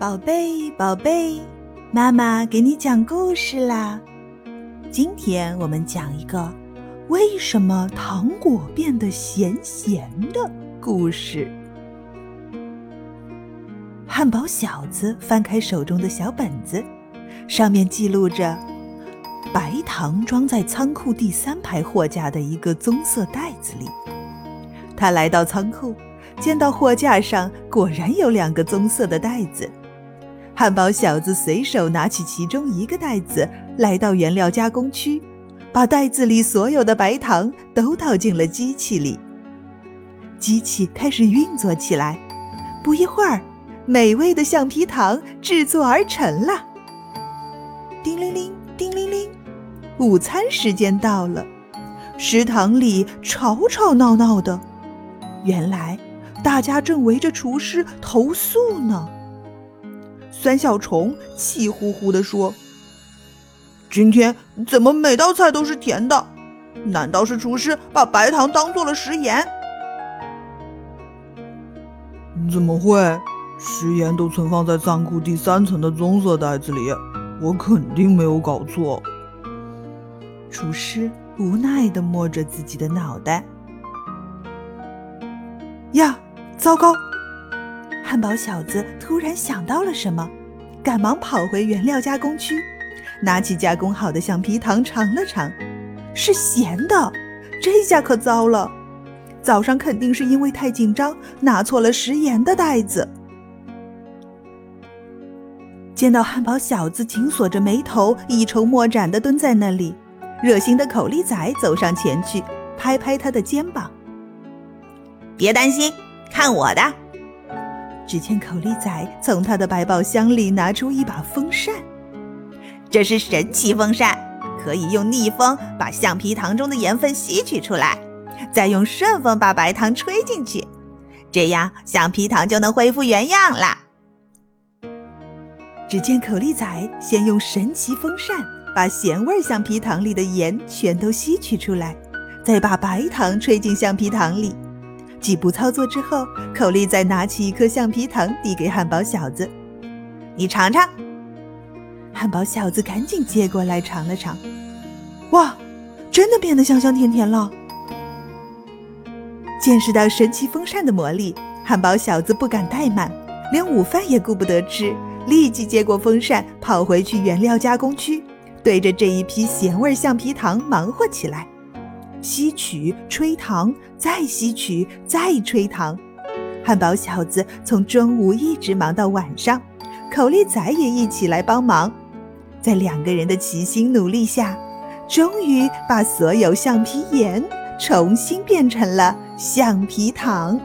宝贝，宝贝，妈妈给你讲故事啦！今天我们讲一个为什么糖果变得咸咸的故事。汉堡小子翻开手中的小本子，上面记录着：白糖装在仓库第三排货架的一个棕色袋子里。他来到仓库，见到货架上果然有两个棕色的袋子。汉堡小子随手拿起其中一个袋子，来到原料加工区，把袋子里所有的白糖都倒进了机器里。机器开始运作起来，不一会儿，美味的橡皮糖制作而成了。叮铃铃，叮铃铃，午餐时间到了，食堂里吵吵闹闹的，原来大家正围着厨师投诉呢。酸小虫气呼呼地说：“今天怎么每道菜都是甜的？难道是厨师把白糖当做了食盐？怎么会？食盐都存放在仓库第三层的棕色袋子里，我肯定没有搞错。”厨师无奈地摸着自己的脑袋。呀，糟糕！汉堡小子突然想到了什么，赶忙跑回原料加工区，拿起加工好的橡皮糖尝了尝，是咸的。这下可糟了，早上肯定是因为太紧张拿错了食盐的袋子。见到汉堡小子紧锁着眉头，一筹莫展地蹲在那里，热心的口力仔走上前去，拍拍他的肩膀：“别担心，看我的。”只见口力仔从他的百宝箱里拿出一把风扇，这是神奇风扇，可以用逆风把橡皮糖中的盐分吸取出来，再用顺风把白糖吹进去，这样橡皮糖就能恢复原样啦。只见口力仔先用神奇风扇把咸味橡皮糖里的盐全都吸取出来，再把白糖吹进橡皮糖里。几步操作之后，口力再拿起一颗橡皮糖递给汉堡小子：“你尝尝。”汉堡小子赶紧接过来尝了尝，哇，真的变得香香甜甜了！见识到神奇风扇的魔力，汉堡小子不敢怠慢，连午饭也顾不得吃，立即接过风扇，跑回去原料加工区，对着这一批咸味橡皮糖忙活起来。吸取、吹糖，再吸取，再吹糖。汉堡小子从中午一直忙到晚上，口力仔也一起来帮忙。在两个人的齐心努力下，终于把所有橡皮盐重新变成了橡皮糖。